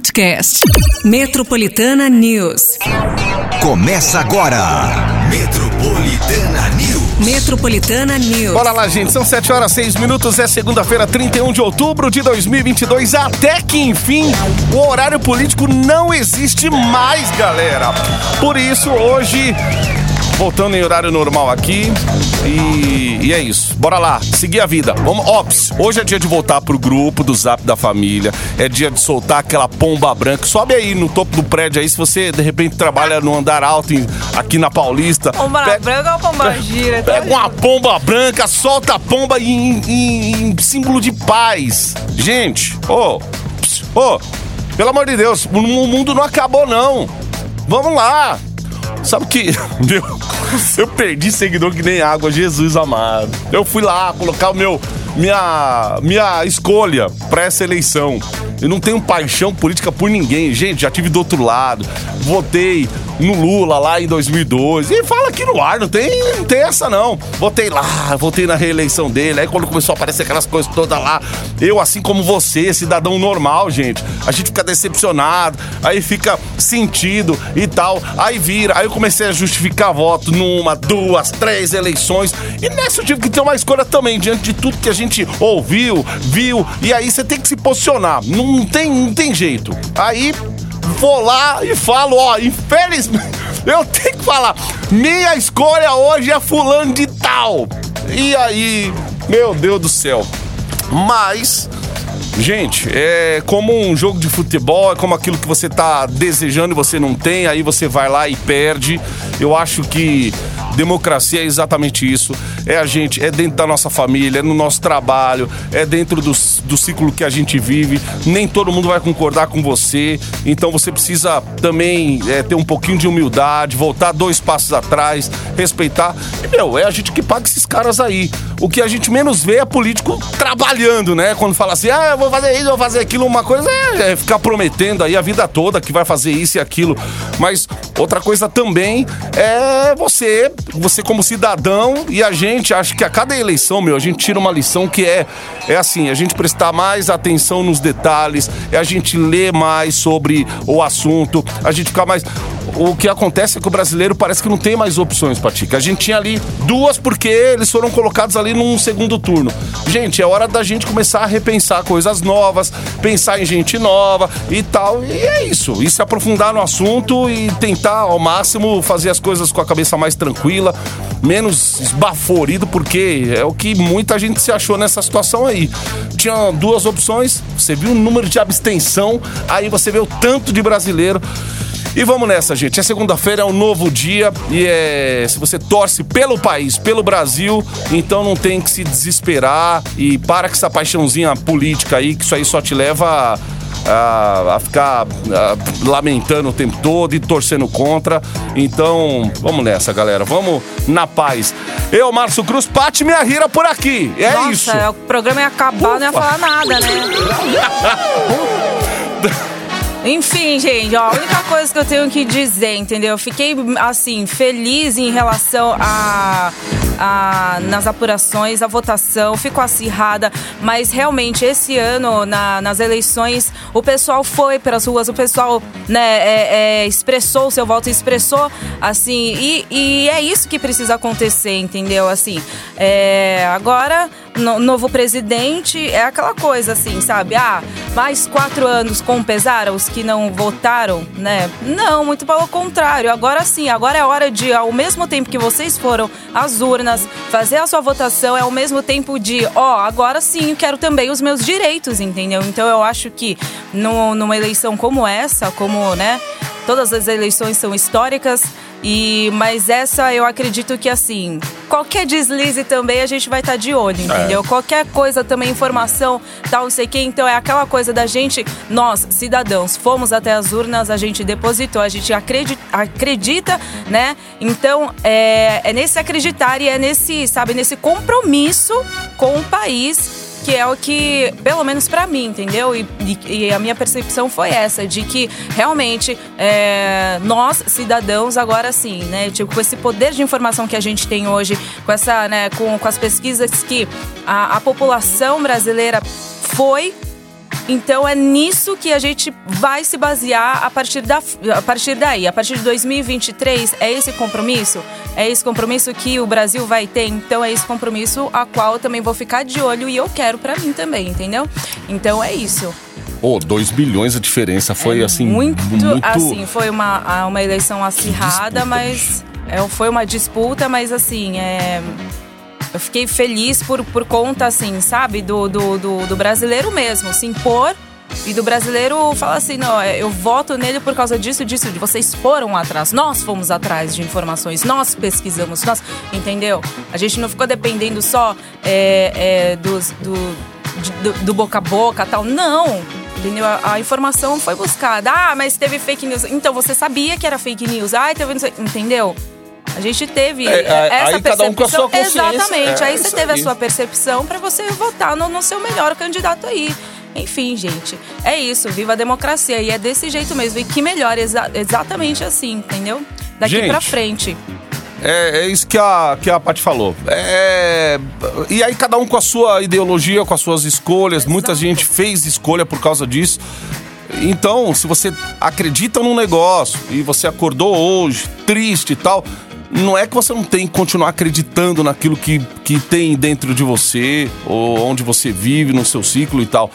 podcast. Metropolitana News. Começa agora. Metropolitana News. Metropolitana News. Bora lá, gente. São 7 horas 6 minutos. É segunda-feira, 31 de outubro de 2022. Até que, enfim, o horário político não existe mais, galera. Por isso, hoje voltando em horário normal aqui. E, e, é isso. Bora lá, seguir a vida. Vamos, ops, hoje é dia de voltar pro grupo do Zap da família. É dia de soltar aquela pomba branca. Sobe aí no topo do prédio aí, se você de repente trabalha no andar alto em, aqui na Paulista. Pomba pega, branca ou pomba gira? Tá pega uma pomba branca, solta a pomba em, em, em símbolo de paz. Gente, ô, oh, ô, oh, pelo amor de Deus, o mundo não acabou não. Vamos lá, Sabe que, meu, eu perdi seguidor que nem água, Jesus amado. Eu fui lá colocar o meu minha minha escolha para essa eleição. Eu não tenho paixão política por ninguém, gente. Já tive do outro lado, votei no Lula lá em 2012. E fala aqui no ar, não tem, não tem essa não. Votei lá, votei na reeleição dele. Aí quando começou a aparecer aquelas coisas todas lá, eu, assim como você, cidadão normal, gente, a gente fica decepcionado, aí fica sentido e tal. Aí vira, aí eu comecei a justificar voto numa, duas, três eleições. E nessa eu tive que ter uma escolha também, diante de tudo que a gente ouviu, viu. E aí você tem que se posicionar. Não tem, não tem jeito. Aí vou lá e falo, ó, infelizmente, eu tenho que falar, minha escolha hoje é fulano de tal. E aí, meu Deus do céu. Mas Gente, é como um jogo de futebol, é como aquilo que você tá desejando e você não tem, aí você vai lá e perde. Eu acho que democracia é exatamente isso. É a gente, é dentro da nossa família, é no nosso trabalho, é dentro do, do ciclo que a gente vive. Nem todo mundo vai concordar com você, então você precisa também é, ter um pouquinho de humildade, voltar dois passos atrás, respeitar. E, meu, é a gente que paga esses caras aí. O que a gente menos vê é político trabalhando, né? Quando fala assim, ah, eu vou fazer isso, eu vou fazer aquilo, uma coisa é, é ficar prometendo aí a vida toda que vai fazer isso e aquilo. Mas outra coisa também é você, você como cidadão e a gente, acho que a cada eleição, meu, a gente tira uma lição que é, é assim, a gente prestar mais atenção nos detalhes, é a gente ler mais sobre o assunto, a gente ficar mais o que acontece é que o brasileiro parece que não tem mais opções, Patica. A gente tinha ali duas porque eles foram colocados ali num segundo turno. Gente, é hora da gente começar a repensar coisas novas, pensar em gente nova e tal. E é isso. E se aprofundar no assunto e tentar ao máximo fazer as coisas com a cabeça mais tranquila, menos esbaforido, porque é o que muita gente se achou nessa situação aí. Tinha duas opções, você viu o número de abstenção, aí você vê o tanto de brasileiro e vamos nessa, gente. É segunda-feira, é um novo dia e é, se você torce pelo país, pelo Brasil, então não tem que se desesperar e para com essa paixãozinha política aí, que isso aí só te leva a, a, ficar a, lamentando o tempo todo e torcendo contra. Então, vamos nessa, galera. Vamos na paz. Eu, Márcio Cruz, Pati minha rira por aqui. É Nossa, isso. o programa ia acabar, Ufa. não ia falar nada, né? Enfim, gente, ó, a única coisa que eu tenho que dizer, entendeu? Eu fiquei, assim, feliz em relação a a, nas apurações, a votação ficou acirrada, mas realmente esse ano, na, nas eleições, o pessoal foi pelas ruas, o pessoal né, é, é, expressou o seu voto, expressou assim, e, e, é isso que precisa acontecer, entendeu? Assim, é, agora no, novo presidente é aquela coisa assim, sabe? Ah, mais quatro anos com pesar os que não votaram, né? Não, muito pelo contrário. Agora sim, agora é hora de, ao mesmo tempo que vocês foram às urnas fazer a sua votação, é ao mesmo tempo de, ó, agora sim, quero também os meus direitos, entendeu? Então eu acho que no, numa eleição como essa, como, né? Todas as eleições são históricas. E, mas essa eu acredito que assim, qualquer deslize também a gente vai estar tá de olho, entendeu? É. Qualquer coisa também, informação, tal, não sei o que. Então é aquela coisa da gente, nós, cidadãos, fomos até as urnas, a gente depositou, a gente acredita, acredita né? Então é, é nesse acreditar e é nesse, sabe, nesse compromisso com o país que é o que, pelo menos para mim, entendeu? E, e, e, a minha percepção foi essa, de que realmente é, nós, cidadãos, agora sim, né? Tipo, com esse poder de informação que a gente tem hoje, com essa, né, com, com as pesquisas que a, a população brasileira foi Então é nisso que a gente vai se basear a partir, da, a partir daí. A partir de 2023, é esse compromisso? É esse compromisso que o Brasil vai ter? Então é esse compromisso a qual eu também vou ficar de olho e eu quero para mim também, entendeu? Então é isso. Pô, 2 bilhões a diferença. Foi É assim. muito, muito assim, foi uma, uma eleição acirrada, mas é, foi uma disputa, mas assim, é, eu fiquei feliz por, por conta, assim, sabe, do, do, do, do brasileiro mesmo, se impor e do brasileiro falar assim, não, é, eu voto nele por causa disso, disso, de vocês foram atrás, nós fomos atrás de informações, nós pesquisamos, nós, entendeu? A gente não ficou dependendo só é, é, dos, do, de- do, do boca a boca tal, não. Entendeu? A, a informação foi buscada. Ah, mas teve fake news. Então você sabia que era fake news. Ah, teve. Entendeu? A gente teve É, é, essa aí cada um com a sua percepção. consciência. Exatamente. É, aí você teve aí. a sua percepção para você votar no, no seu melhor candidato aí. Enfim, gente, é isso. Viva a democracia. E é desse jeito mesmo. E que melhor, exa- exatamente assim, entendeu? Daqui Gente, pra frente. É, é isso que a, que a Paty falou. É, e aí, cada um com a sua ideologia, com as suas escolhas. Muita Exato. gente fez escolha por causa disso. Então, se você acredita num negócio e você acordou hoje triste e tal, não é que você não tem que continuar acreditando naquilo que, que tem dentro de você, ou onde você vive, no seu ciclo e tal.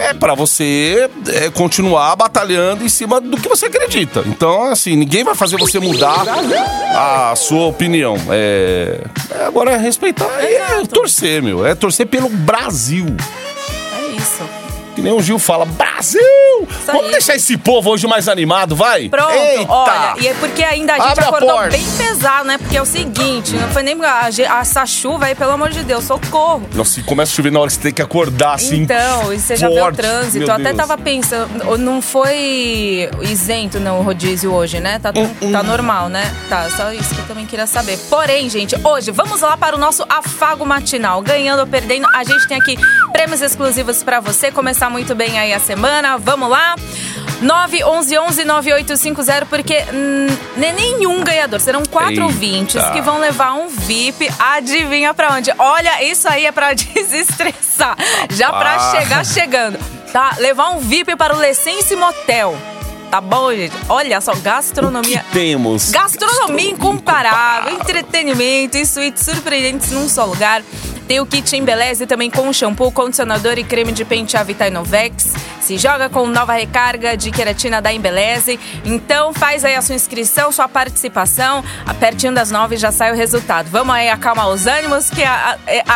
É pra você é, continuar batalhando em cima do que você acredita. Então, assim, ninguém vai fazer você mudar a sua opinião. É, é, agora é respeitar é Exato. torcer, meu. É torcer pelo Brasil. É isso. Que nem o Gil fala, Brasil! Vamos aí. deixar esse povo hoje mais animado, vai? Pronto, Eita! olha, e é porque ainda a gente Abre a acordou porta. bem pesado, né? Porque é o seguinte, não foi nem a, a- essa chuva aí, pelo amor de Deus, socorro. Nossa, se começa a chover na hora que você tem que acordar assim. Então, e você já vê o forte, trânsito. meu Eu até Deus. tava pensando, não foi isento no rodízio hoje, né? Tá, Hum, tá normal, né? Tá, só isso que eu também queria saber. Porém, gente, hoje vamos lá para o nosso afago matinal. Ganhando ou perdendo, a gente tem aqui prêmios exclusivos pra você. Começar muito bem aí a semana. Vamos lá. 911-9850, porque hum, nem nenhum ganhador. Serão quatro Eita. ouvintes que vão levar um VIP. Adivinha pra onde? Olha, isso aí é pra desestressar. Já pra Ah. chegar chegando. Tá? Levar um VIP para o Lessense Motel. Tá bom, gente? Olha só, gastronomia. temos? Gastronomia incomparável, entretenimento e suítes surpreendentes num só lugar. Tem o kit Embeleze também com shampoo, condicionador e creme de pentear Vitanovex. Se joga com nova recarga de queratina da Embeleze. Então faz aí a sua inscrição, sua participação. Pertinho das nove já sai o resultado. Vamos aí acalmar os ânimos, que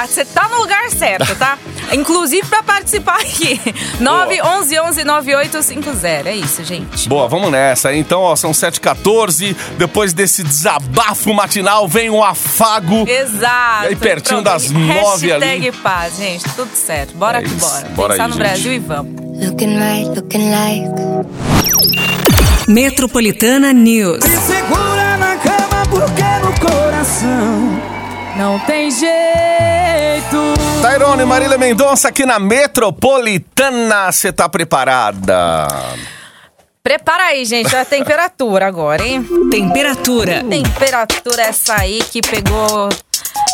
você tá no lugar certo, tá? Inclusive pra participar aqui. 911 9850. É isso, gente. Boa, vamos nessa. Então, ó, são 7h14. Depois desse desabafo matinal, vem um afago. Exato. E aí, pertinho Pronto. das nove ali. Hashtag paz, gente. Tudo certo. Bora É que bora. Bora Pensar aí, no gente. Brasil e vamos. Looking right, looking like. Metropolitana News. Me segura na cama porque no coração não tem jeito. Tairone Marília Mendonça aqui na Metropolitana. Você tá preparada? Prepara aí, gente, a temperatura agora, hein? Temperatura. Temperatura essa aí que pegou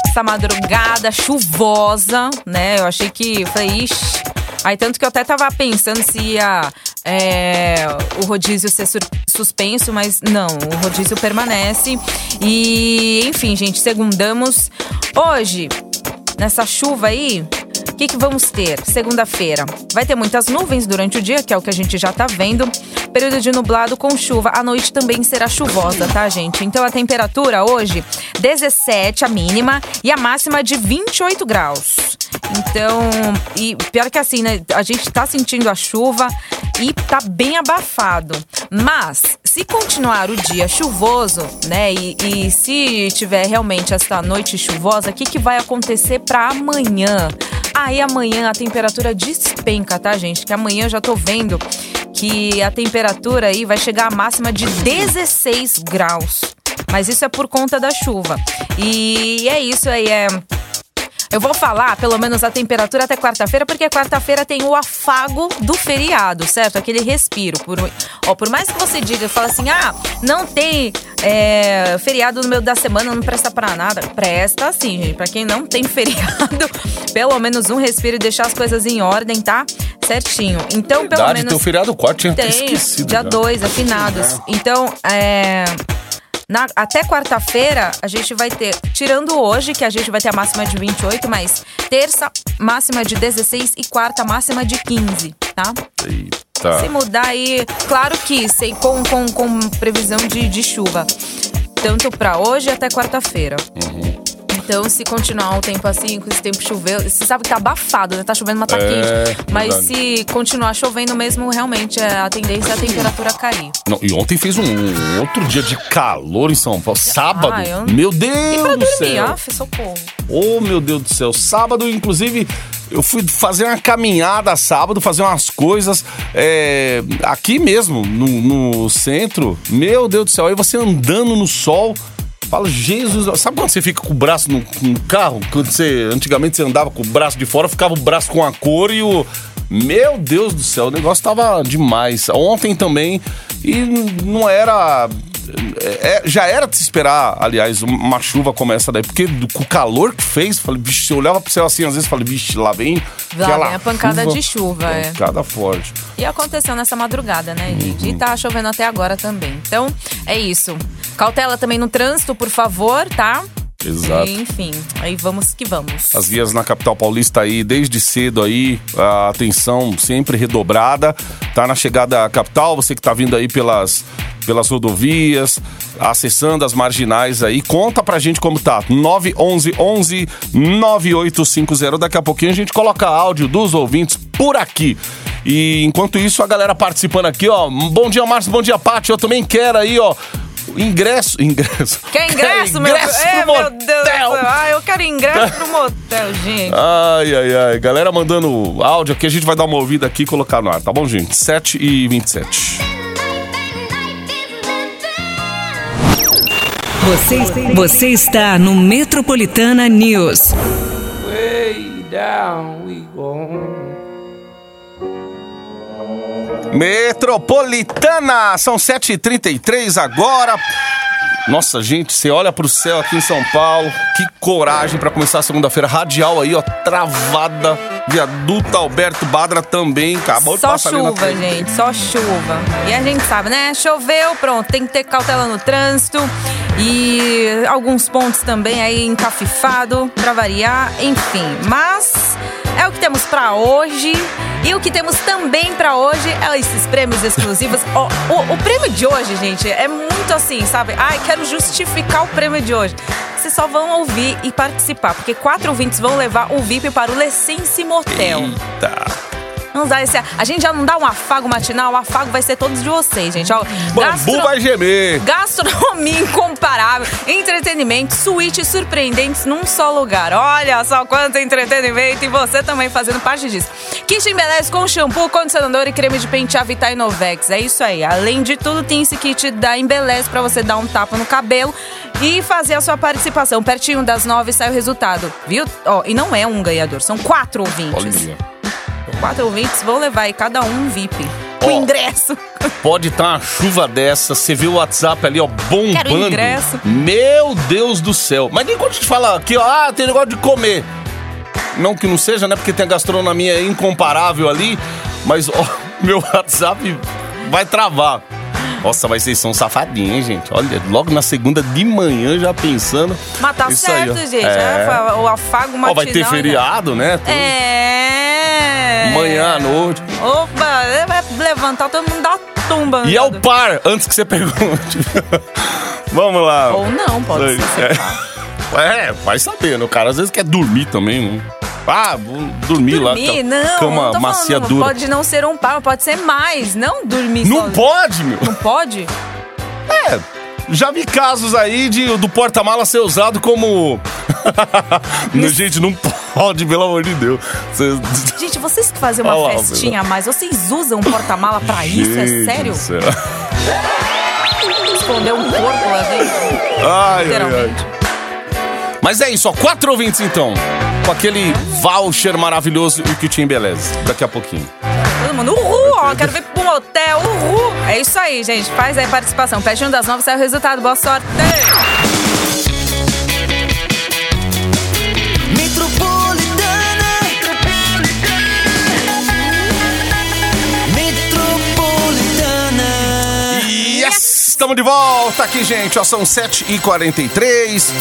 essa madrugada chuvosa, né? Eu achei que. Falei, ixi. Aí, tanto que eu até tava pensando se ia é, o rodízio ser suspenso, mas não, o rodízio permanece. E, enfim, gente, segundamos. Hoje, nessa chuva aí, o que, que vamos ter? Segunda-feira. Vai ter muitas nuvens durante o dia, que é o que a gente já tá vendo. Período de nublado com chuva. A noite também será chuvosa, tá, gente? Então a temperatura hoje, 17 a mínima e a máxima de 28 graus. Então, e pior que assim, né? A gente tá sentindo a chuva e tá bem abafado. Mas, se continuar o dia chuvoso, né? E, e se tiver realmente esta noite chuvosa, o que, que vai acontecer para amanhã? Aí amanhã a temperatura despenca, tá, gente? Que amanhã eu já tô vendo que a temperatura aí vai chegar à máxima de 16 graus. Mas isso é por conta da chuva. E é isso aí, é. Eu vou falar, pelo menos, a temperatura até quarta-feira, porque quarta-feira tem o afago do feriado, certo? Aquele respiro. Por, ó, por mais que você diga, fala assim, ah, não tem É, feriado no meio da semana não presta pra nada. Presta sim, gente. Pra quem não tem feriado, pelo menos um respiro e deixar as coisas em ordem, tá? Certinho. Então, pelo Verdade, menos. tem o feriado 4, tinha Tem, esquecido. dia já. 2, afinados. Então, é. Na- até quarta-feira, a gente vai ter, tirando hoje, que a gente vai ter a máxima de 28, mas terça, máxima de 16 e quarta, máxima de 15, tá? Eita. Se mudar aí, claro que sem, com, com, com previsão de, de chuva. Tanto pra hoje até quarta-feira. Uhum. Então, se continuar o tempo assim, com esse tempo choveu, você sabe que tá abafado, né? Tá chovendo, mas tá É, quente. Mas verdade. se continuar chovendo mesmo, realmente é, a tendência é a temperatura cair. Não, e ontem fez um, um outro dia de calor em São Paulo. Sábado. Ah, eu- Meu Deus E pra do dormir, céu. af, socorro. Oh, meu Deus do céu. Sábado, inclusive, eu fui fazer uma caminhada sábado, fazer umas coisas é, aqui mesmo, no, no centro. Meu Deus do céu. Aí você andando no sol. Fala, Jesus, sabe quando você fica com o braço no, no carro? Quando você, antigamente você andava com o braço de fora, ficava o braço com a cor e o. Meu Deus do céu, o negócio tava demais. Ontem também, e não era. é, já era de se esperar, aliás, uma chuva como essa daí, porque do- com o calor que fez, falei, vixe, eu olhava pro céu assim, às vezes falei, vixe, lá vem. Lá vem a pancada de chuva, é. Pancada forte. E aconteceu nessa madrugada, né, gente? Uhum. E tá chovendo até agora também. Então, é isso. Cautela também no trânsito, por favor, tá? Exato. E, enfim, aí vamos que vamos. As vias na capital paulista aí, desde cedo aí, a atenção sempre redobrada. Tá na chegada à capital, você que tá vindo aí pelas, pelas rodovias, acessando as marginais aí, conta pra gente como tá. 911 11 9850. Daqui a pouquinho a gente coloca áudio dos ouvintes por aqui. E enquanto isso, a galera participando aqui, ó. Bom dia, Márcio, bom dia, Paty. Eu também quero aí, ó. Ingresso, ingresso. Quer ingresso, meu ingresso É, pro meu Deus motel. Ah, eu quero ingresso pro motel, gente. Ai, ai, ai. Galera mandando áudio aqui, a gente vai dar uma ouvida aqui e colocar no ar, tá bom, gente? 7 e 27. Você, você está no Metropolitana News. Way down we go. Metropolitana, são 7h33 agora. Nossa, gente, você olha pro céu aqui em São Paulo. Que coragem pra começar a segunda-feira. Radial aí, ó, travada. Viaduto Alberto Badra também. Acabou de Só passar ali na chuva, gente, só chuva. E a gente sabe, né? Choveu, pronto, tem que ter cautela no trânsito. E alguns pontos também aí encafifado, pra variar, enfim. Mas é o que temos pra hoje. E o que temos também pra hoje é esses prêmios exclusivos. Ó, o, o prêmio de hoje, gente, é muito assim, sabe? Ai, quero justificar o prêmio de hoje. Vocês só vão ouvir e participar, porque quatro ouvintes vão levar o VIP para o Lessense Motel. Eita. Vamos dar esse. A gente já não dá um afago matinal, o afago vai ser todos de vocês, gente. Ó, Bambu gastro- vai gemer. Gastronomia incomparável, entretenimento, suítes surpreendentes num só lugar. Olha só quanto entretenimento e você também fazendo parte disso. Kit Embeleze com shampoo, condicionador e creme de pentear Vita Inovex. É isso aí. Além de tudo, tem esse kit da Embeleze pra você dar um tapa no cabelo e fazer a sua participação. Pertinho das nove sai o resultado, viu? Ó, e não é um ganhador, são quatro ouvintes. Olha. Quatro ouvintes vão levar aí cada um VIP. Ó. ingresso. Pode estar uma chuva dessa, você vê o WhatsApp ali, ó, bombando. Quero ingresso. Meu Deus do céu. Mas nem quando a gente fala aqui, ó, ah, tem negócio de comer. Não que não seja, né? Porque tem a gastronomia incomparável ali. Mas, ó, meu WhatsApp vai travar. Nossa, mas vocês são safadinhos, hein, gente? Olha, logo na segunda de manhã já pensando. Mas tá aí, certo, ó. gente. É. né? O afago matinal. Ó, vai ter né? feriado, né? Tudo. É. Manhã à noite. Opa, vai levantar todo mundo da tumba. E ao par, antes que você pergunte. Vamos lá. Ou não, pode ser. lá. É, vai saber, né? O cara às vezes quer dormir também, né? Ah, vou dormir, lá. Dormir, aquela não. Cama não macia falando, dura. Pode não ser um par, pode ser mais. Não dormir Não sozinho. pode, meu. Não pode? É, já vi casos aí de, do porta-mala ser usado como. Não, Gente, não pode, pelo amor de Deus. Gente, vocês que fazem uma lá, festinha a mais, vocês usam porta-mala pra isso? É Gente sério? Esconder um corpo lá dentro? Ai, ai, ai. Mas é isso, ó. Quatro ouvintes então. Com aquele voucher maravilhoso e o que te embeleze. Daqui a pouquinho. Todo mundo, uhul, ó, quero ver pro motel, uhul. É isso aí, gente. Faz aí a participação. Pertinho das nove sai o resultado. Boa sorte. Estamos de volta aqui, gente. Ó, são 7h43.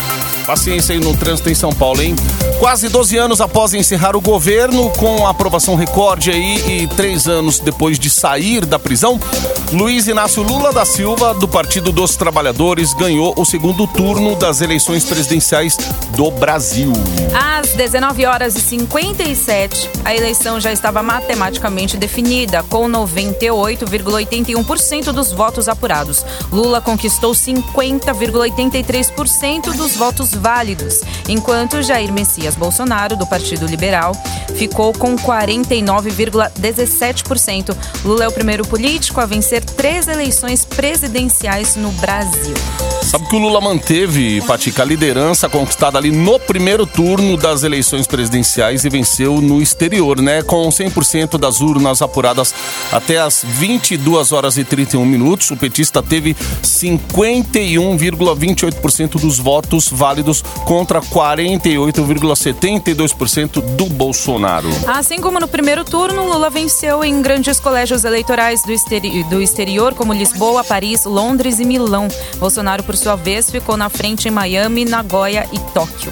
Paciência aí no trânsito em São Paulo, hein? Quase 12 anos após encerrar o governo, com aprovação recorde aí e três anos depois de sair da prisão, Luiz Inácio Lula da Silva, do Partido dos Trabalhadores, ganhou o segundo turno das eleições presidenciais do Brasil. Às 19 horas e 57, a eleição já estava matematicamente definida, com 98,81% dos votos apurados. Lula conquistou 50,83% dos votos válidos, enquanto Jair Messias Bolsonaro, do Partido Liberal, ficou com 49,17%. Lula é o primeiro político a vencer três eleições presidenciais no Brasil. Sabe que o Lula manteve, Patica, a liderança conquistada ali no primeiro turno das eleições presidenciais e venceu no exterior, né? Com 100% das urnas apuradas até as 22 horas e 31 minutos, o petista teve 51,28% dos votos válidos contra 48,72% do Bolsonaro. Assim como no primeiro turno, Lula venceu em grandes colégios eleitorais do, exteri do exterior, como Lisboa, Paris, Londres e Milão. Bolsonaro, por sua vez, ficou na frente em Miami, Nagoya e Tóquio.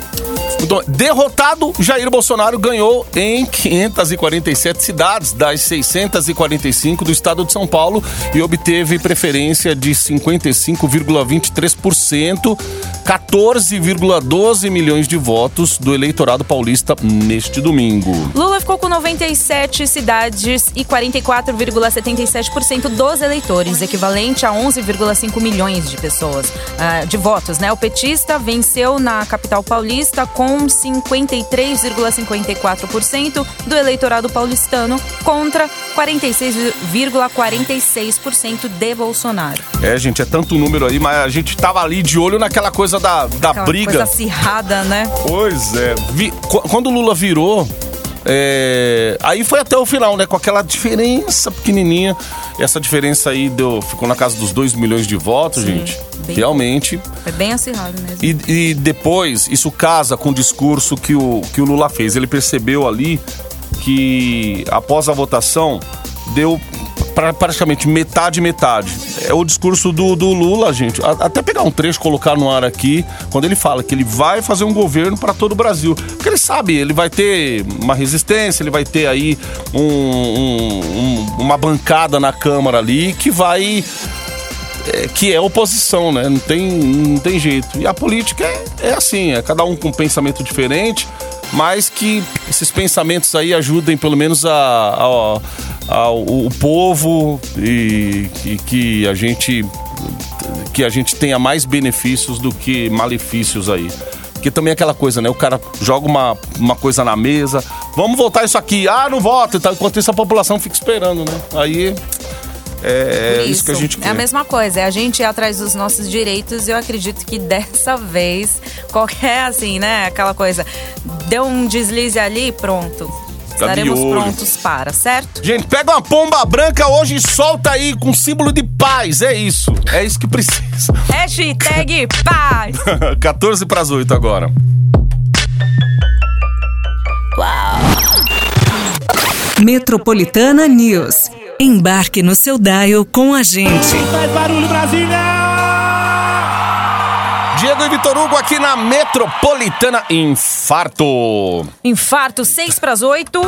Derrotado, Jair Bolsonaro ganhou em 547 cidades das 645 do estado de São Paulo e obteve preferência de 55,23%, 14,12 milhões de votos do eleitorado paulista neste domingo. Lula ficou com 97 cidades e 44,77% dos eleitores, equivalente a 11,5 milhões de pessoas, uh, de votos, né? O petista venceu na capital paulista com 53,54% do eleitorado paulistano contra 46,46% de Bolsonaro. É, gente, é tanto número aí, mas a gente tava ali de olho naquela coisa da, da Aquela briga. coisa acirrada, né? Pois é. Vi- qu- quando o Lula virou, é, aí foi até o final, né? Com aquela diferença pequenininha. Essa diferença aí deu, ficou na casa dos 2 milhões de votos, Sim, gente. bem- Realmente. Foi bem acirrado mesmo. E, e depois, isso casa com o discurso que o, que o Lula fez. Ele percebeu ali que, após a votação, deu pra, praticamente metade, metade. É o discurso do, do Lula, gente. A- Até pegar um trecho, colocar no ar aqui, quando ele fala que ele vai fazer um governo para todo o Brasil. Porque ele sabe, ele vai ter uma resistência, ele vai ter aí um- um- um- uma bancada na Câmara ali que vai é, que é oposição, né? Não tem, não tem jeito. E a política é, é assim, é cada um com um pensamento diferente, mas que esses pensamentos aí ajudem pelo menos a, a- a- o, o povo e, e que a gente que a gente tenha mais benefícios do que malefícios aí. Porque também é aquela coisa, né? O cara joga uma, uma coisa na mesa, vamos votar isso aqui, ah, não vota e tal. Enquanto isso a população fica esperando, né? Aí é, Por isso que a gente quer. É a mesma coisa, é a gente ir atrás dos nossos direitos e eu acredito que dessa vez, qualquer assim, né, aquela coisa, deu um deslize ali, pronto. Estaremos prontos para, certo? Gente, pega uma pomba branca hoje e solta aí com símbolo de paz. É isso. É isso que precisa. Hashtag paz! 14 para as 8 agora. Metropolitana News. Embarque no seu dial com a gente. Faz barulho, Brasília! Diego e Vitor Hugo aqui na Metropolitana Infarto. Infarto 6 para as 8.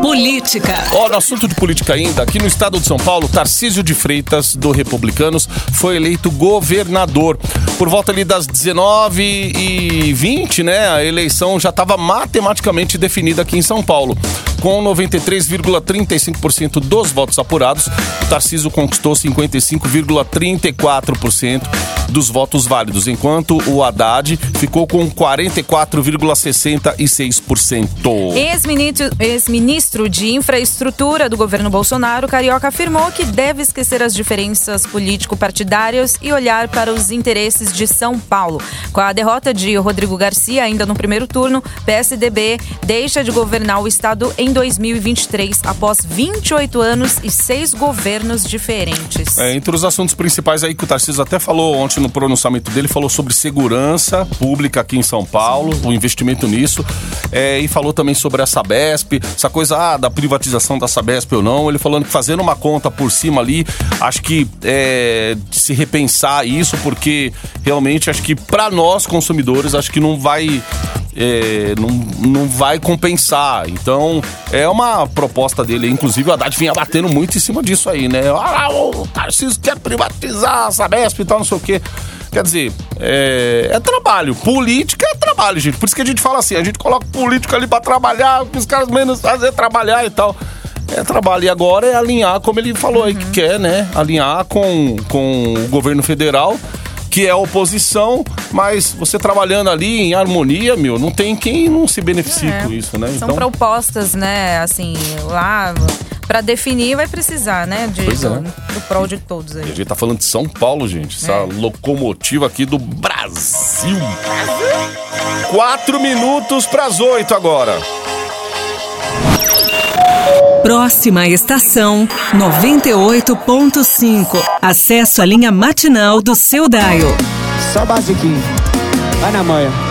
Política. Ó, no assunto de política ainda, aqui no estado de São Paulo, Tarcísio de Freitas, do Republicanos, foi eleito governador. Por volta ali das 19 e 20, né, a eleição já estava matematicamente definida aqui em São Paulo. Com 93,35% dos votos apurados, o Tarcísio conquistou 55,34% dos votos válidos, enquanto o Haddad ficou com 44,66%. Ex-ministro ex-ministro de Infraestrutura do governo Bolsonaro, Carioca, afirmou que deve esquecer as diferenças político-partidárias e olhar para os interesses de São Paulo. Com a derrota de Rodrigo Garcia, ainda no primeiro turno, PSDB deixa de governar o estado em 2023, após 28 anos e seis governos diferentes. É, entre os assuntos principais aí que o Tarcísio até falou ontem no pronunciamento dele, falou sobre segurança pública aqui em São Paulo, o investimento nisso, é, e falou também sobre a Sabesp, essa coisa ah, da privatização da Sabesp ou não. Ele falando que fazendo uma conta por cima ali, acho que é, se repensar isso, porque realmente acho que para nós consumidores, acho que não vai é, não, não vai compensar. Então, é uma proposta dele. Inclusive, o Haddad vinha batendo muito em cima disso aí, né? Ah, o Tarcísio quer privatizar a Sabesp e tal, não sei o quê. Quer dizer, é, é, trabalho. Política é trabalho, gente. Por isso que a gente fala assim, a gente coloca político ali pra trabalhar, os caras menos fazer trabalhar e tal. É trabalho. E agora é alinhar, como ele falou aí que quer, né? Alinhar com, com o governo federal que é a oposição, mas você trabalhando ali em harmonia, meu, não tem quem não se beneficie É. com isso, né? São propostas, né, assim, lá para definir vai precisar, né, de, Pois é. do, do prol de todos a aí. gente tá falando de São Paulo, gente. Essa É. locomotiva aqui do Brasil. Quatro minutos pras oito agora. Próxima estação 98.5. Acesso à linha matinal do seu Dial. Só basiquinho. Vai na manha.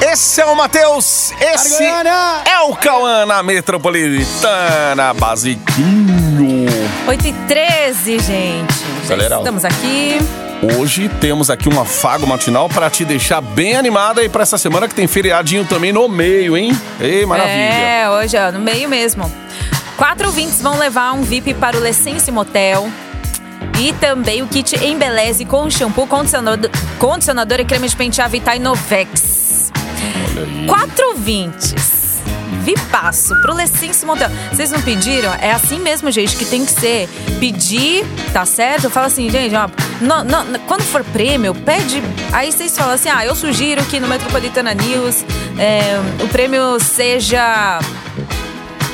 Esse é o Matheus. Esse é o Cauã na Metropolitana Basiquinho. 8 e 13, gente. Galera, estamos aqui. Hoje temos aqui um afago matinal pra te deixar bem animada aí pra essa semana que tem feriadinho também no meio, hein? Ei, maravilha. É, hoje, ó, no meio mesmo. Quatro ouvintes vão levar um VIP para o Lessense Motel. E também o kit Embeleze com shampoo, condicionador, condicionador e creme de pentear Vita Inovex. Aí. Quatro ouvintes. Vipasso pro Lessense Motel. Vocês não pediram? É assim mesmo, gente, que tem que ser. Pedir, tá certo? Fala assim, gente, ó. quando for prêmio, pede. Aí vocês falam assim: ah, eu sugiro que no Metropolitana News é, o prêmio seja.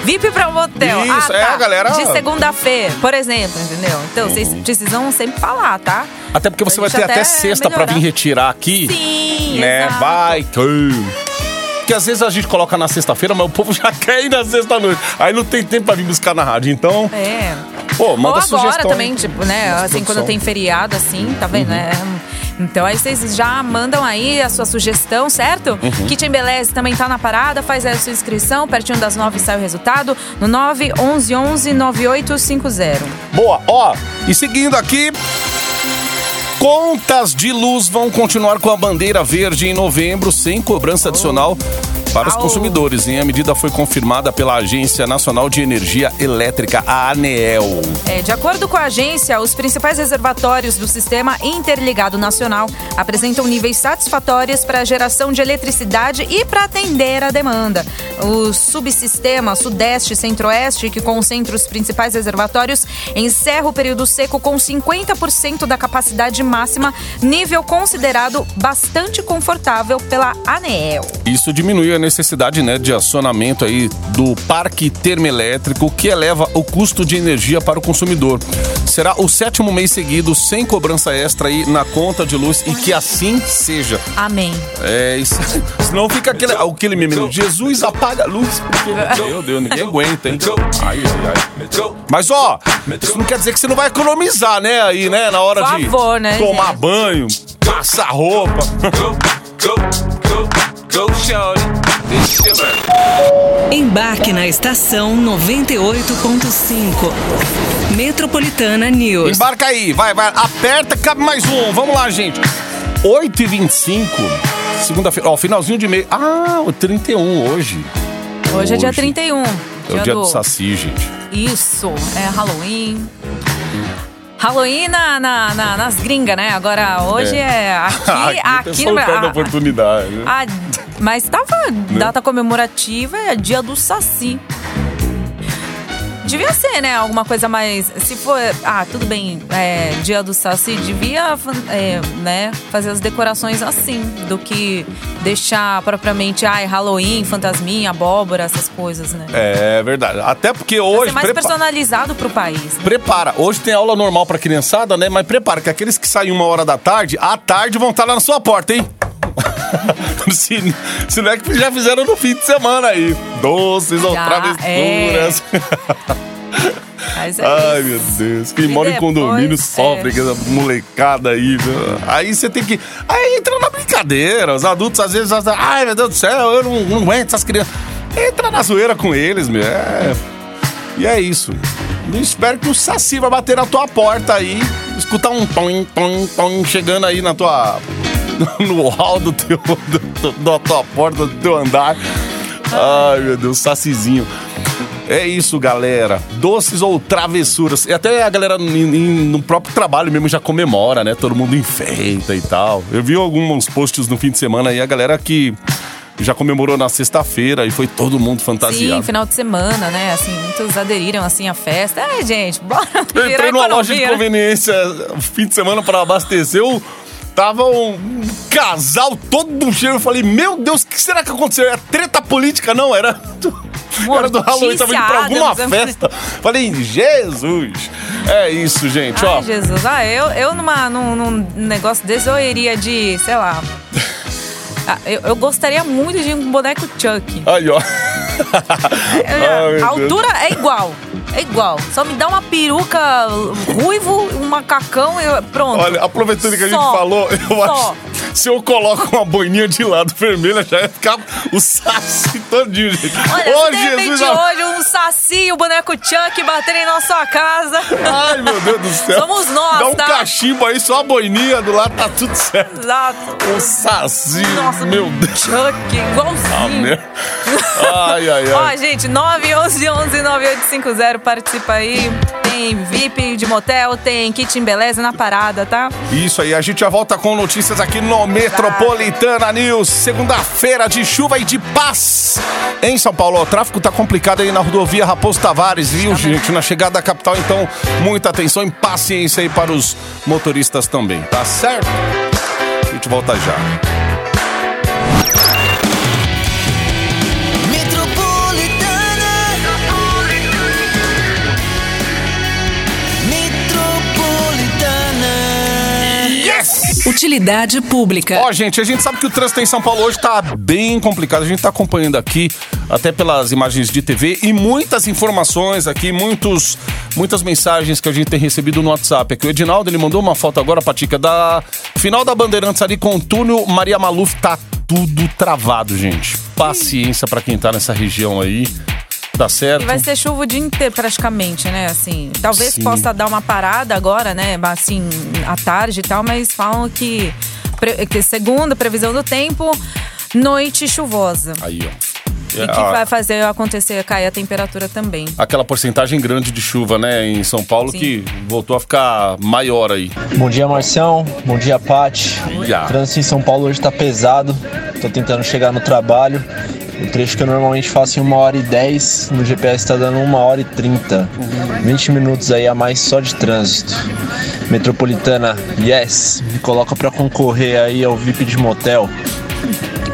VIP pra um motel. Isso, ah, é, tá. a galera- De segunda-feira, por exemplo, entendeu? Então, vocês precisam sempre falar, tá? Até porque você vai ter até até sexta pra melhorar. vir retirar aqui. Sim, né? exato. Vai. que- Porque às vezes a gente coloca na sexta-feira, mas o povo já quer ir na sexta-noite. Aí não tem tempo pra vir buscar na rádio. Então, É. pô, manda Ou agora sugestão. também, tipo, né? Assim, quando tem feriado, assim, tá Uhum. vendo? né? Então aí vocês já mandam aí a sua sugestão, certo? Uhum. Kit Embeleze também tá na parada, faz aí a sua inscrição, pertinho das nove sai o resultado, no 911 9850. Boa, ó. E seguindo aqui. Contas de luz vão continuar com a bandeira verde em novembro, sem cobrança adicional para os consumidores. Hein? A medida foi confirmada pela Agência Nacional de Energia Elétrica, a ANEEL. É, de acordo com a agência, os principais reservatórios do Sistema Interligado Nacional apresentam níveis satisfatórios para a geração de eletricidade e para atender a demanda. O subsistema Sudeste e Centro-Oeste, que concentra os principais reservatórios, encerra o período seco com 50% da capacidade máxima, nível considerado bastante confortável pela ANEEL. Isso diminui a necessidade né, de acionamento aí do parque termoelétrico, que eleva o custo de energia para o consumidor. Será o sétimo mês seguido sem cobrança extra aí na conta de luz e que assim seja. Amém. É isso. Senão fica aquele, aquele meme. Jesus apaga a luz. Porque, meu Deus, ninguém aguenta, hein? Ai, ai, ai. Mas ó, isso não quer dizer que você não vai economizar, né? Aí, né? Na hora Por de favor, né, tomar gente? banho, passar roupa. Embarque na estação 98.5. Metropolitana News. Embarca aí, vai, vai. Aperta, cabe mais um. Vamos lá, gente. 8h25, segunda-feira. Ó, finalzinho de mês. Ah, o 31 hoje. Hoje é dia Hoje. 31. É o dia do Saci, gente. Isso, é Halloween. Halloween na, na- na- nas gringas, né? Agora, hoje é, aqui, aqui no soltando Bra- oportunidade. né? a- Mas tava data comemorativa, é dia do Saci. Devia ser, né? Alguma coisa mais. Se for. Ah, tudo bem, é, dia do Saci, devia é, né, fazer as decorações assim, do que deixar propriamente, ai, Halloween, fantasminha, abóbora, essas coisas, né? É verdade. Até porque hoje. ser mais prepa- personalizado pro país. né? Prepara. Hoje tem aula normal pra criançada, né? Mas prepara que aqueles que saem uma hora da tarde, à tarde vão estar lá na sua porta, hein? se, se não é que já fizeram no fim de semana aí. Doces ou Já, travessuras. Mas é Ai, meu Deus. Quem E mora em depois, condomínio é. sofre com essa molecada aí. viu? Aí você tem que. Aí entra na brincadeira. Os adultos às vezes. Ai, meu Deus do céu, eu não, não aguento essas crianças. Entra na zoeira com eles, meu. É. E é isso. Eu espero que o Saci vai bater na tua porta aí. Escutar um tom, tom, tom chegando aí na tua. No hall do teu, do, do- da tua porta, do teu andar. Ai, meu Deus, Sacizinho. É isso, galera. Doces ou travessuras. E até a galera no próprio trabalho mesmo já comemora, né? Todo mundo enfeita e tal. Eu vi alguns posts no fim de semana aí, a galera que já comemorou na sexta-feira e foi todo mundo Sim, fantasiado. final de semana, né? Assim, muitos aderiram assim à festa. É, gente, bora Eu entrei numa loja de economia. conveniência fim de semana pra abastecer. Eu tava um casal todo cheio. Eu falei, meu Deus, o que será que aconteceu? É treta política? Não, era. Era do Halloween, tava indo pra alguma Adams, festa. Falei, Jesus! É isso, gente, ó. Ai, Jesus. Ah, eu, eu numa, num, num negócio desse, eu iria de, sei lá. Ah, eu, eu gostaria muito de um boneco Chuck. Aí, ó. É, a altura é igual. É igual. Só me dá uma peruca ruivo, um macacão e eu- pronto. Olha, aproveitando que a gente Só. falou, eu Só. acho. Se eu coloco uma boininha de lado vermelha, já ia ficar o saci todinho, gente. Olha, se de Jesus! a- hoje um saci e o boneco Chuck baterem na sua casa. Ai, meu Deus do céu. Somos nós, Dá um tá? cachimbo aí, só a boininha do lado, tá tudo certo. Exato. O saci, Nossa, meu Deus. Chuck, Ah, igualzinho. meu. Ai, ai, Ó, ai. gente, 911-9850, participa aí. Tem VIP de motel, tem kit em beleza na parada, tá? Isso aí, a gente já volta com notícias aqui no Metropolitana News. Segunda-feira de chuva e de paz em São Paulo. O tráfego tá complicado aí na rodovia Raposo Tavares, viu, gente? Na chegada da capital, então, muita atenção e paciência aí para os motoristas também, tá certo? A gente volta já. Utilidade pública. Ó, gente, a gente sabe que o trânsito em São Paulo hoje tá bem complicado. A gente tá acompanhando aqui, até pelas imagens de TV, e muitas informações aqui, muitos, muitas mensagens que a gente tem recebido no WhatsApp. Aqui o Edinaldo, ele mandou uma foto agora, Patica, da final da Bandeirantes ali com o túnel Maria Maluf. Tá tudo travado, gente. Paciência pra quem tá nessa região aí. Certo? E vai ser chuva o dia inteiro, praticamente, né? Assim, talvez Sim. possa dar uma parada agora, né? Assim, à tarde e tal, mas falam que, que segundo a previsão do tempo, noite chuvosa. Aí, ó. E que a- vai fazer acontecer, cair a temperatura também. Aquela porcentagem grande de chuva, né, em São Paulo, Sim. que voltou a ficar maior aí. Bom dia, Marcião. Bom dia, Pati. Dia. O trânsito em São Paulo hoje tá pesado. Tô tentando chegar no trabalho. O trecho que eu normalmente faço em 1 hora e 10, no GPS tá dando 1 hora e 30. 20 minutos aí a mais só de trânsito. Metropolitana, yes! Me coloca pra concorrer aí ao VIP de motel.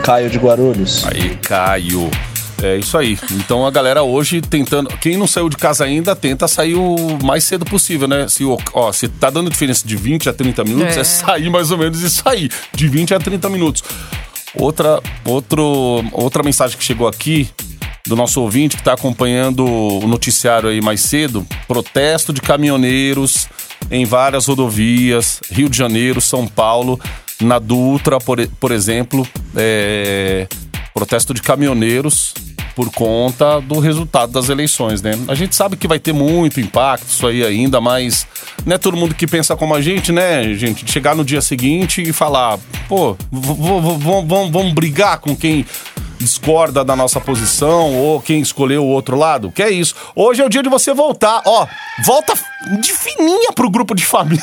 Caio de Guarulhos. Aí, Caio. É isso aí. Então a galera hoje tentando. Quem não saiu de casa ainda, tenta sair o mais cedo possível, né? Se, o- ó, se tá dando diferença de 20 a 30 minutos, é. É. sair mais ou menos e sair. De 20 a 30 minutos. Outra, outro, outra mensagem que chegou aqui do nosso ouvinte que está acompanhando o noticiário aí mais cedo: protesto de caminhoneiros em várias rodovias, Rio de Janeiro, São Paulo, na Dutra, por, por exemplo, é, protesto de caminhoneiros por conta do resultado das eleições, né? A gente sabe que vai ter muito impacto isso aí ainda, mas não é todo mundo que pensa como a gente, né, gente? Chegar no dia seguinte e falar, pô, vamos brigar com quem discorda da nossa posição ou quem escolheu o outro lado. Que é isso. Hoje é o dia de você voltar. Ó, volta de fininha pro grupo de família.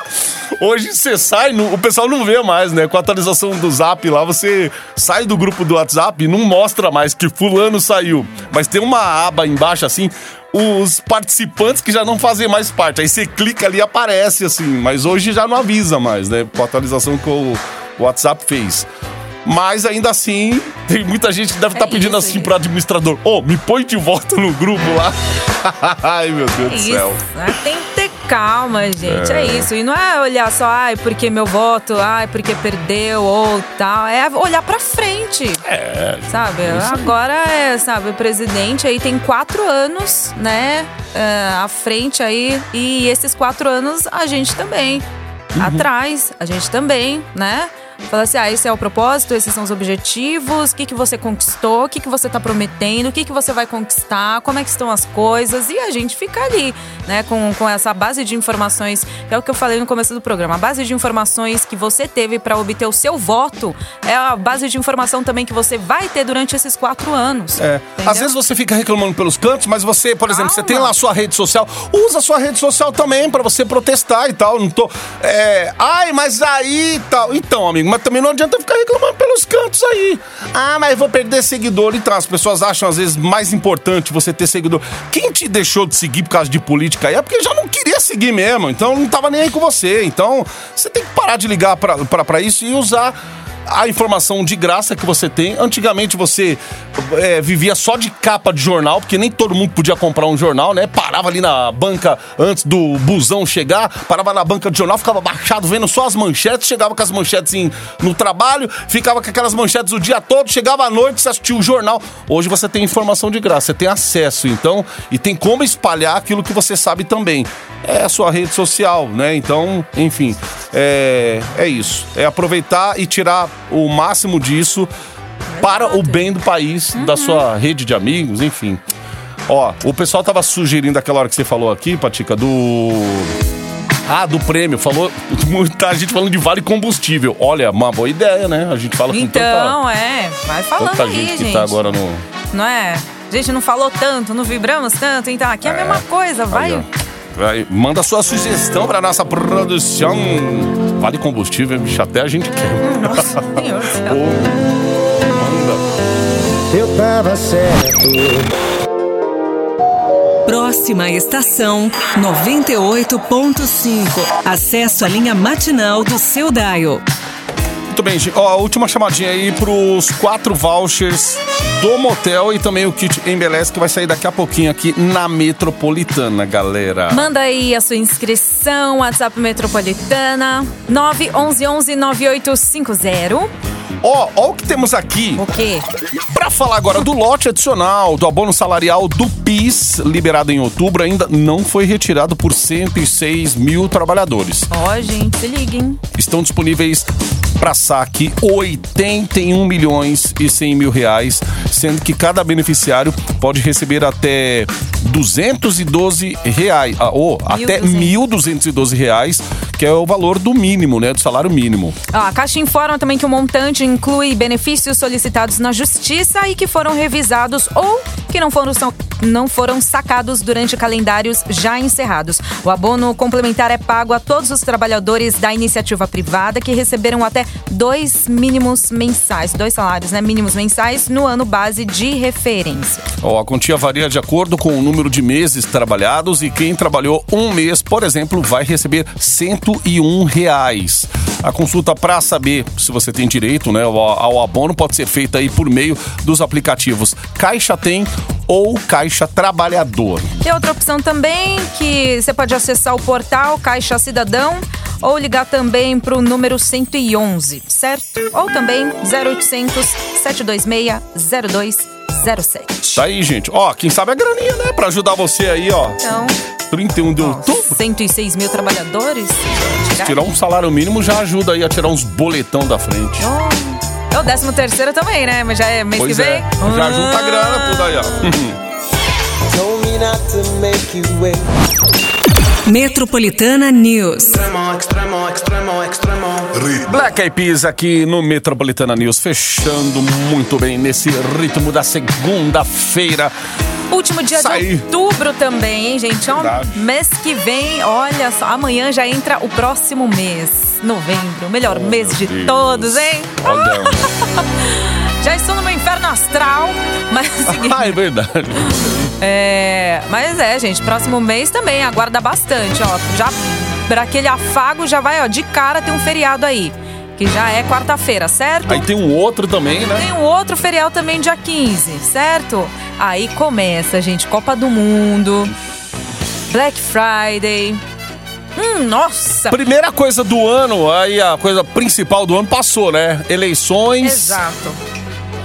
Hoje você sai, o pessoal não vê mais, né? Com a atualização do Zap lá, você sai do grupo do WhatsApp e não mostra mais que fulano saiu. Mas tem uma aba embaixo assim, os participantes que já não fazem mais parte. Aí você clica ali e aparece assim, mas hoje já não avisa mais, né? Com a atualização que o WhatsApp fez. Mas ainda assim, tem muita gente que deve estar É pedindo isso, assim gente. pro administrador: Ô, me põe de volta no grupo lá. Ai, meu Deus do Isso, céu. né? tem que ter calma, gente. É. isso. E não é olhar só, ai, porque meu voto, ai, porque perdeu ou tal. É olhar pra frente. É. Sabe? Agora é, sabe, o presidente aí tem quatro anos, né? é, à frente aí. E esses quatro anos a gente também. Uhum. Atrás, a gente também, né? Fala assim, ah, esse é o propósito, esses são os objetivos, o que, que você conquistou, o que, que você tá prometendo, o que, que você vai conquistar, como é que estão as coisas, e a gente fica ali, né, com, com essa base de informações, que é o que eu falei no começo do programa. A base de informações que você teve para obter o seu voto é a base de informação também que você vai ter durante esses quatro anos. É. entendeu? Às vezes você fica reclamando pelos cantos, mas você, por exemplo, você Calma. tem lá a sua rede social, usa a sua rede social também pra você protestar e tal. Não tô. É, ai, mas aí tal. Então, amigo, mas também não adianta ficar reclamando pelos cantos aí. Ah, mas vou perder seguidor. Então, as pessoas acham às vezes mais importante você ter seguidor. Quem te deixou de seguir por causa de política aí é porque já não queria seguir mesmo. Então não tava nem aí com você. Então, você tem que parar de ligar pra, pra isso e usar a informação de graça que você tem. Antigamente você é, vivia só de capa de jornal, porque nem todo mundo podia comprar um jornal, né? Parava ali na banca antes do busão chegar, parava na banca de jornal, ficava baixado vendo só as manchetes, chegava com as manchetes em- no trabalho, ficava com aquelas manchetes o dia todo, chegava à noite, você assistia o jornal. Hoje você tem informação de graça, você tem acesso, então, e tem como espalhar aquilo que você sabe também. É a sua rede social, né? Então, enfim, é, é isso. É aproveitar e tirar o máximo disso para o bem do país, da sua rede de amigos, enfim. Ó, o pessoal tava sugerindo aquela hora que você falou aqui, Patica, do. Ah, do prêmio. Falou. Muita gente falando de vale combustível. Olha, uma boa ideia, né? A gente fala com Então, tanta, é, vai falando tanta aí, gente gente. que tá agora no. Não é? A gente não falou tanto, não vibramos tanto, então aqui é a mesma coisa, vai. Aí. Vai, manda sua sugestão pra nossa produção. Vale combustível, bicho, até a gente quer. Nossa senhor do céu. Manda. Eu tava certo. Próxima estação 98.5. Acesso à linha matinal do seu Dial. Muito bem, gente. Ó, última chamadinha aí pros quatro vouchers do motel e também o kit Embeleze que vai sair daqui a pouquinho aqui na Metropolitana, galera. Manda aí a sua inscrição, WhatsApp Metropolitana 911-9850. Ó, ó o que temos aqui O quê? pra falar agora do lote adicional do abono salarial do PIS, liberado em outubro, ainda não foi retirado por 106 mil trabalhadores. Ó, gente, se liguem. estão disponíveis para saque 81 milhões e 100 mil reais, sendo que cada beneficiário pode receber até 212 reais, ah, ou até 1.212 reais, que é o valor do mínimo, né, do salário mínimo. Ó, a Caixa informa também que o montante inclui benefícios solicitados na Justiça e que foram revisados ou que não foram, não foram sacados durante calendários já encerrados. O abono complementar é pago a todos os trabalhadores da iniciativa privada que receberam até dois mínimos mensais, dois salários né, mínimos mensais no ano base de referência. Ó, a quantia varia de acordo com o número de meses trabalhados e quem trabalhou um mês, por exemplo, vai receber 101 reais. A consulta para saber se você tem direito né, ao, abono pode ser feita aí por meio dos aplicativos Caixa Tem ou Caixa Trabalhador. Tem outra opção também que você pode acessar o portal Caixa Cidadão ou ligar também para o número 111, certo? Ou também 0800 726 0207. Tá aí, gente. Ó, quem sabe a graninha, né? Pra ajudar você aí, ó. Então, 31 de outubro. 106 mil trabalhadores. Tirar um salário mínimo já ajuda aí a tirar uns boletão da frente. Oh, é o 13 terceiro também, né? Mas já é mês Pois que vem. é. Já junta a grana, tudo aí, ó. Told me not to make you wait. Metropolitana News. Extremo, extremo, extremo, extremo. Black Eyed Peas aqui no Metropolitana News, fechando muito bem nesse ritmo da segunda-feira. Último dia Saí. de outubro também, hein, gente? Ó, Verdade. mês que vem, olha só, amanhã já entra o próximo mês. Novembro, o melhor mês de Oh, Deus. todos, hein? Olha. Já estou no meu inferno astral, mas ah, é verdade. É, mas é, gente, próximo mês também aguarda bastante, ó. Já para aquele afago já vai, ó, de cara tem um feriado aí, que já é quarta-feira, certo? Aí tem um outro também, né? Tem um outro feriado também dia 15, certo? Aí começa, gente, Copa do Mundo, Black Friday. Hum, nossa! Primeira coisa do ano, aí a coisa principal do ano passou, né? Eleições. Exato.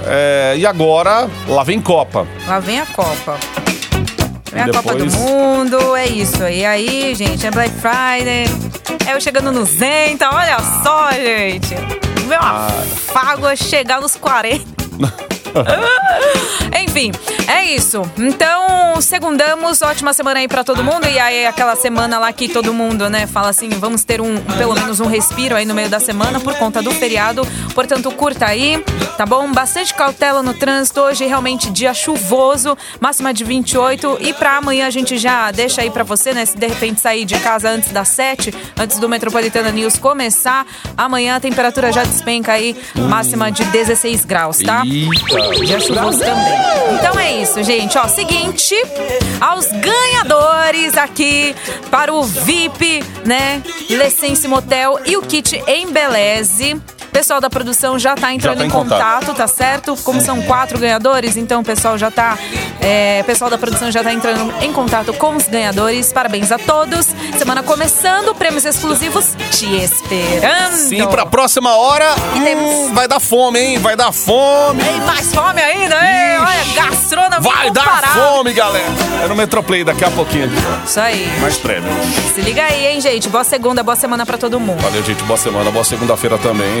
É, e agora, lá vem Copa. Lá vem a Copa. Vem a Copa do Mundo, é isso. E aí, gente, é Black Friday. É eu chegando no Zenta, olha só, gente. Meu Ah. afago é chegar nos 40. Enfim, é isso. Então, segundamos, ótima semana aí pra todo mundo. E aí, aquela semana lá que todo mundo, né, fala assim: vamos ter um, pelo menos um respiro aí no meio da semana por conta do feriado. Portanto, curta aí, tá bom? Bastante cautela no trânsito. Hoje, realmente, dia chuvoso, máxima de 28. E pra amanhã, a gente já deixa aí pra você, né, se de repente sair de casa antes das 7, antes do Metropolitana News começar. Amanhã a temperatura já despenca aí, máxima de 16 graus, tá? Eita. Dia chuvoso também. Então é isso, gente. Ó, seguinte, aos ganhadores aqui para o VIP, né? Lecense Motel e o kit Embeleze. Pessoal da produção já tá entrando tá em contato. contato, tá certo? Como são quatro ganhadores, então o pessoal já tá. é, o pessoal da produção já tá entrando em contato com os ganhadores. Parabéns a todos. Semana começando, prêmios exclusivos te esperando. Sim, pra próxima hora, temos- hum, vai dar fome, hein? Vai dar fome. Tem mais fome ainda, hein? Olha, gastronomia Vai dar incomparável. fome, galera. É no Metroplay daqui a pouquinho. Isso aí. Mais prêmio. Se liga aí, hein, gente. Boa segunda, boa semana pra todo mundo. Valeu, gente. Boa semana, boa segunda-feira também.